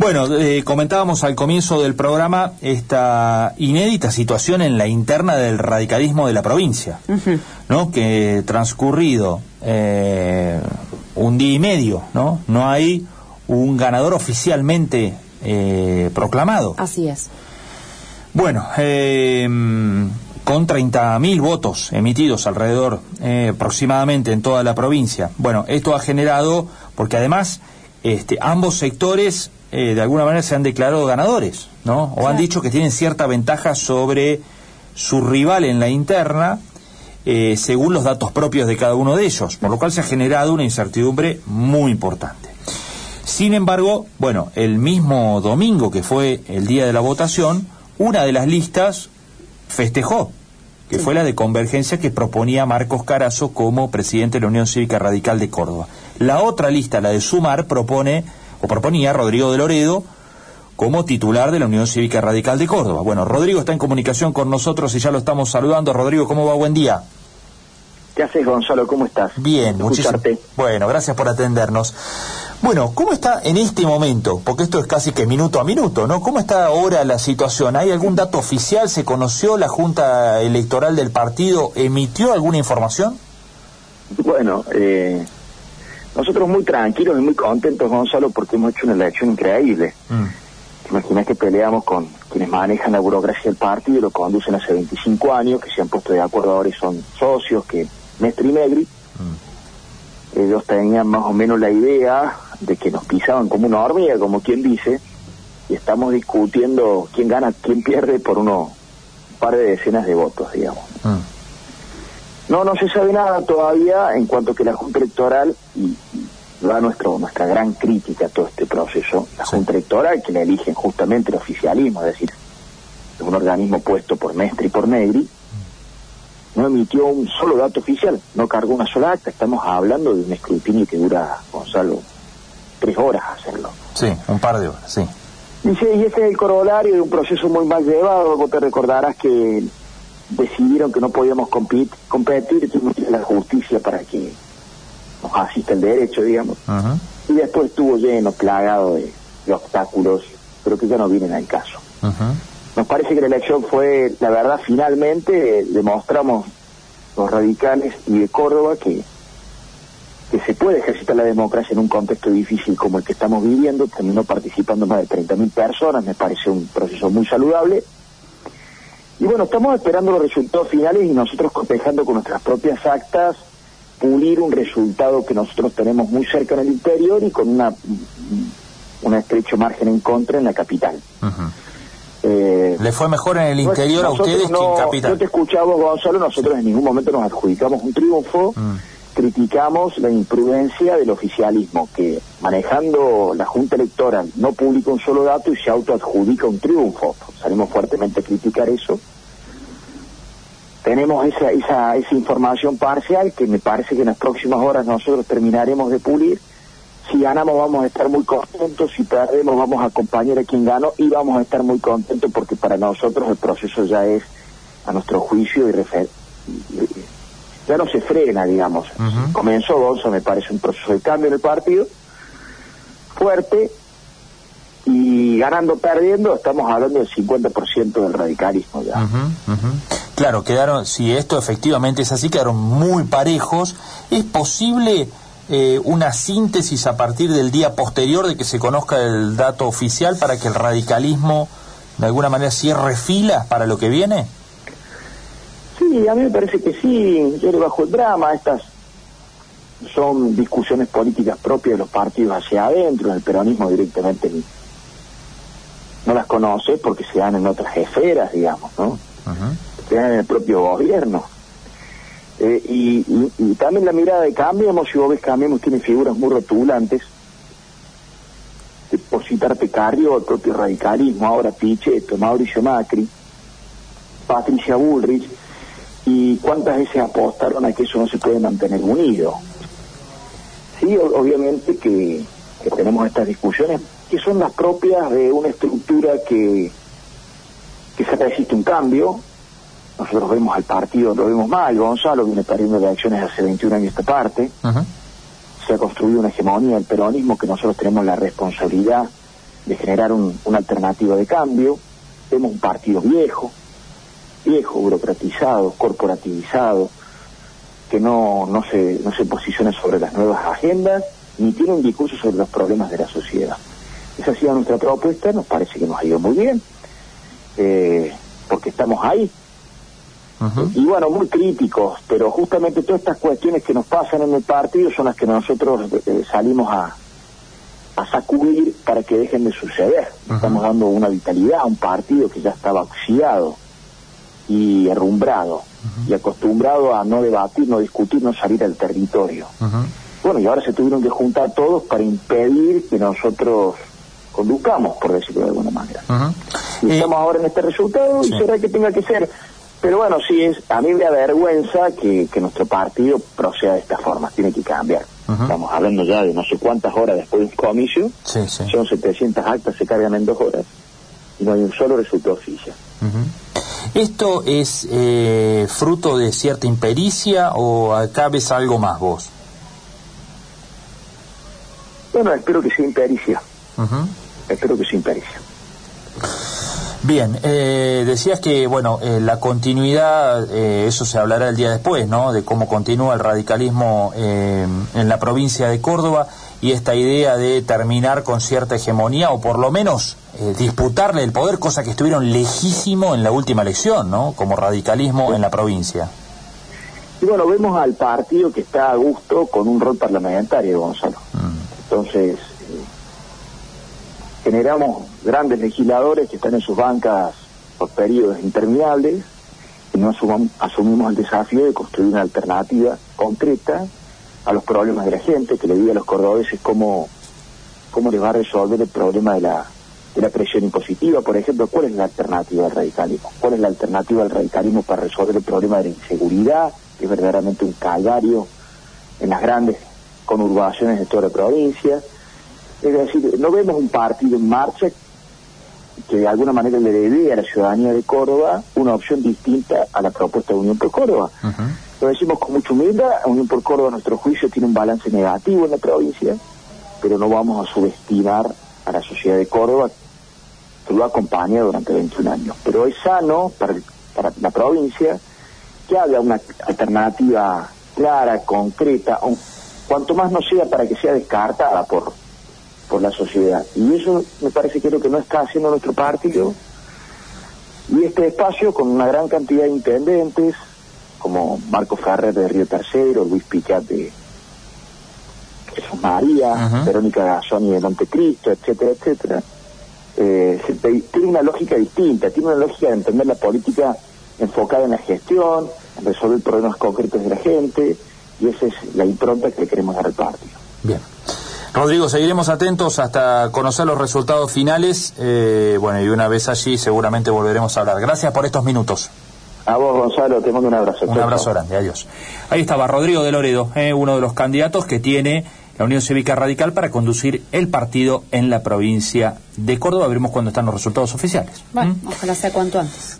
Bueno, eh, comentábamos al comienzo del programa esta inédita situación en la interna del radicalismo de la provincia, ¿no? Que transcurrido eh, un día y medio, ¿no? No hay un ganador oficialmente eh, proclamado. Así es. Bueno, con 30.000 votos emitidos alrededor aproximadamente en toda la provincia. Bueno, esto ha generado, porque además este, ambos sectores eh, de alguna manera se han declarado ganadores, ¿no? O han dicho que tienen cierta ventaja sobre su rival en la interna, eh, según los datos propios de cada uno de ellos, por lo cual se ha generado una incertidumbre muy importante. Sin embargo, bueno, el mismo domingo que fue el día de la votación, una de las listas festejó, que fue la de convergencia que proponía Marcos Carazo como presidente de la Unión Cívica Radical de Córdoba. La otra lista, la de Sumar, propone o proponía Rodrigo de Loredo como titular de la Unión Cívica Radical de Córdoba. Bueno, Rodrigo está en comunicación con nosotros y ya lo estamos saludando. Rodrigo, ¿cómo va? Buen día. ¿Qué haces, Gonzalo? ¿Cómo estás? Bien, muchísimas Bueno, gracias por atendernos. Bueno, ¿cómo está en este momento? Porque esto es casi que minuto a minuto, ¿no? ¿Cómo está ahora la situación? ¿Hay algún dato oficial? ¿Se conoció? ¿La Junta Electoral del partido emitió alguna información? Bueno, eh, nosotros muy tranquilos y muy contentos, Gonzalo, porque hemos hecho una elección increíble. Mm. Imaginas que peleamos con quienes manejan la burocracia del partido y lo conducen hace 25 años, que se han puesto de acuerdo ahora y son socios, que Mestre y Negri. Mm. Ellos tenían más o menos la idea de que nos pisaban como una hormiga, como quien dice, y estamos discutiendo quién gana, quién pierde por uno, un par de decenas de votos, digamos. Mm. No, no se sabe nada todavía en cuanto que la Junta Electoral, y, va nuestro, nuestra gran crítica a todo este proceso, la Junta Electoral, que la eligen justamente el oficialismo, es decir, un organismo puesto por Mestre y por Negri, no emitió un solo dato oficial, no cargó una sola acta. Estamos hablando de un escrutinio que dura, Gonzalo, tres horas hacerlo. Sí, un par de horas, sí. Dice, y ese es el corolario de un proceso muy mal llevado. Vos te recordarás que decidieron que no podíamos competir, competir tuvimos que la justicia para que nos asista el derecho, digamos. Y después estuvo lleno, plagado de, obstáculos, pero que ya no vienen al caso. Nos parece que la elección fue, la verdad, finalmente demostramos los radicales y de Córdoba que, que se puede ejercitar la democracia en un contexto difícil como el que estamos viviendo. Terminó participando más de 30.000 personas, me parece un proceso muy saludable y bueno, estamos esperando los resultados finales y nosotros cotejando con nuestras propias actas pulir un resultado que nosotros tenemos muy cerca en el interior y con una un estrecho margen en contra en la capital. Eh, ¿Le fue mejor en el interior a ustedes que en capital? Yo te escuchaba, Gonzalo, nosotros en ningún momento nos adjudicamos un triunfo. Mm criticamos la imprudencia del oficialismo, que manejando la Junta Electoral no publica un solo dato y se autoadjudica un triunfo. Salimos fuertemente a criticar eso. Tenemos esa, esa, esa información parcial que me parece que en las próximas horas nosotros terminaremos de pulir. Si ganamos vamos a estar muy contentos, si perdemos vamos a acompañar a quien ganó y vamos a estar muy contentos porque para nosotros el proceso ya es, a nuestro juicio, y ya no se frena, digamos. Comenzó Gonzo, me parece, un proceso de cambio en el partido, fuerte, y ganando, perdiendo, estamos hablando del 50% del radicalismo ya. Claro, quedaron, si esto efectivamente es así, quedaron muy parejos. ¿Es posible eh, una síntesis a partir del día posterior de que se conozca el dato oficial para que el radicalismo de alguna manera cierre filas para lo que viene? Sí, a mí me parece que sí, yo le bajo el drama, estas son discusiones políticas propias de los partidos hacia adentro, el peronismo directamente no las conoce porque se dan en otras esferas, digamos, ¿no? Se dan en el propio gobierno. Eh, y, también la mirada de Cambiemos, si vos ves Cambiemos, tiene figuras muy rotulantes. Por citarte Carrio, el propio radicalismo, ahora Pichetto, Mauricio Macri, Patricia Bullrich, y cuántas veces apostaron a que eso no se puede mantener unido. Sí, obviamente que, tenemos estas discusiones que son las propias de una estructura que, que se resiste un cambio. Nosotros vemos al partido, lo vemos mal, Gonzalo viene perdiendo elecciones hace 21 años esta parte. Se ha construido una hegemonía del peronismo que nosotros tenemos la responsabilidad de generar una alternativa de cambio. Vemos un partido viejo, viejo, burocratizado, corporativizado, que no, no, se, no se posiciona sobre las nuevas agendas, ni tiene un discurso sobre los problemas de la sociedad. Esa ha sido nuestra propuesta, nos parece que nos ha ido muy bien, eh, porque estamos ahí. Y bueno, muy críticos, pero justamente todas estas cuestiones que nos pasan en el partido son las que nosotros eh, salimos a, a sacudir para que dejen de suceder. Estamos dando una vitalidad a un partido que ya estaba oxidado y herrumbrado y acostumbrado a no debatir, no discutir, no salir al territorio. Bueno, y ahora se tuvieron que juntar todos para impedir que nosotros conduzcamos, por decirlo de alguna manera. Y estamos ahora en este resultado y será que tenga que ser. Pero bueno, sí, es, a mí me avergüenza que, que nuestro partido proceda de esta forma, tiene que cambiar. Estamos hablando ya de no sé cuántas horas después del comicio, son 700 actas, se cargan en dos horas y no hay un solo resultado oficial. ¿Esto es eh, fruto de cierta impericia o acá ves algo más vos? Bueno, espero que sea impericia. Espero que sea impericia. Bien, eh, decías que, bueno, eh, la continuidad, eh, eso se hablará el día después, ¿no? De cómo continúa el radicalismo en la provincia de Córdoba y esta idea de terminar con cierta hegemonía o por lo menos disputarle el poder, cosa que estuvieron lejísimo en la última elección, ¿no? Como radicalismo en la provincia. Y bueno, vemos al partido que está a gusto con un rol parlamentario, Gonzalo. Mm. Entonces, generamos grandes legisladores que están en sus bancas por periodos interminables y no asumimos el desafío de construir una alternativa concreta a los problemas de la gente, que le diga a los cordobeses cómo, cómo les va a resolver el problema de la, de la presión impositiva. Por ejemplo, ¿cuál es la alternativa al radicalismo? ¿Cuál es la alternativa al radicalismo para resolver el problema de la inseguridad, que es verdaderamente un calvario en las grandes conurbaciones de toda la provincia? Es decir, no vemos un partido en marcha que de alguna manera le dé a la ciudadanía de Córdoba una opción distinta a la propuesta de Unión por Córdoba. Lo decimos con mucha humildad, Unión por Córdoba a nuestro juicio tiene un balance negativo en la provincia, pero no vamos a subestimar a la sociedad de Córdoba que lo acompaña durante 21 años. Pero es sano para, para la provincia que haya una alternativa clara, concreta, cuanto más no sea para que sea descartada por por la sociedad. Y eso me parece que es lo que no está haciendo nuestro partido. Y este espacio, con una gran cantidad de intendentes, como Marco Ferrer de Río Tercero, Luis Picat de Jesús María, Verónica Gazzoni de Montecristo, etcétera, etcétera, eh, tiene una lógica distinta, tiene una lógica de entender la política enfocada en la gestión, en resolver problemas concretos de la gente, y esa es la impronta que le queremos dar al partido. Bien. Rodrigo, seguiremos atentos hasta conocer los resultados finales. Eh, bueno, y una vez allí seguramente volveremos a hablar. Gracias por estos minutos. A vos, Gonzalo, te mando un abrazo. Un abrazo grande, adiós. Ahí estaba Rodrigo de Loredo, eh, uno de los candidatos que tiene la Unión Cívica Radical para conducir el partido en la provincia de Córdoba. Veremos cuándo están los resultados oficiales. Bueno, ¿Mm? ojalá sea cuanto antes.